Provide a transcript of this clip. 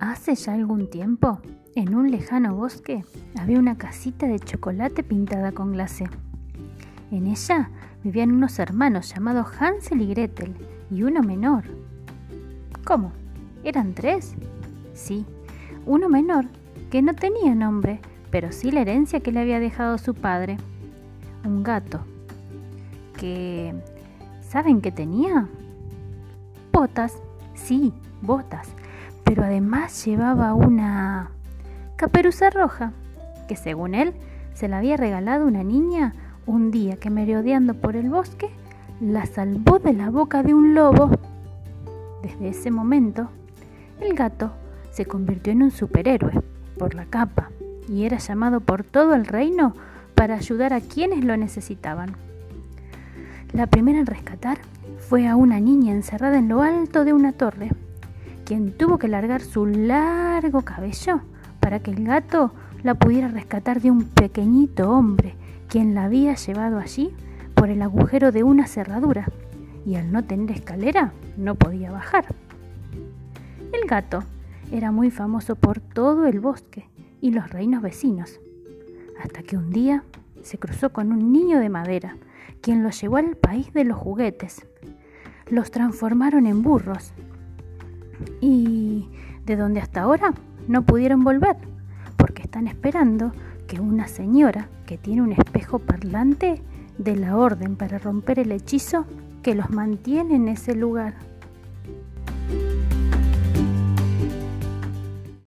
Hace ya algún tiempo, en un lejano bosque, había una casita de chocolate pintada con glacé. En ella vivían unos hermanos llamados Hansel y Gretel y uno menor. ¿Cómo? ¿Eran tres? Sí, uno menor que no tenía nombre, pero sí la herencia que le había dejado su padre. Un gato. Que... ¿Saben qué tenía? Botas. Sí, botas. Pero además llevaba una caperuza roja, que según él se la había regalado una niña un día que merodeando por el bosque la salvó de la boca de un lobo. Desde ese momento, el gato se convirtió en un superhéroe por la capa y era llamado por todo el reino para ayudar a quienes lo necesitaban. La primera en rescatar fue a una niña encerrada en lo alto de una torre, quien tuvo que largar su largo cabello para que el gato la pudiera rescatar de un pequeñito hombre quien la había llevado allí por el agujero de una cerradura y al no tener escalera no podía bajar. El gato era muy famoso por todo el bosque y los reinos vecinos, hasta que un día se cruzó con un niño de madera, quien lo llevó al país de los juguetes. Los transformaron en burros y de donde hasta ahora no pudieron volver, porque están esperando que una señora que tiene un espejo parlante dé la orden para romper el hechizo que los mantiene en ese lugar.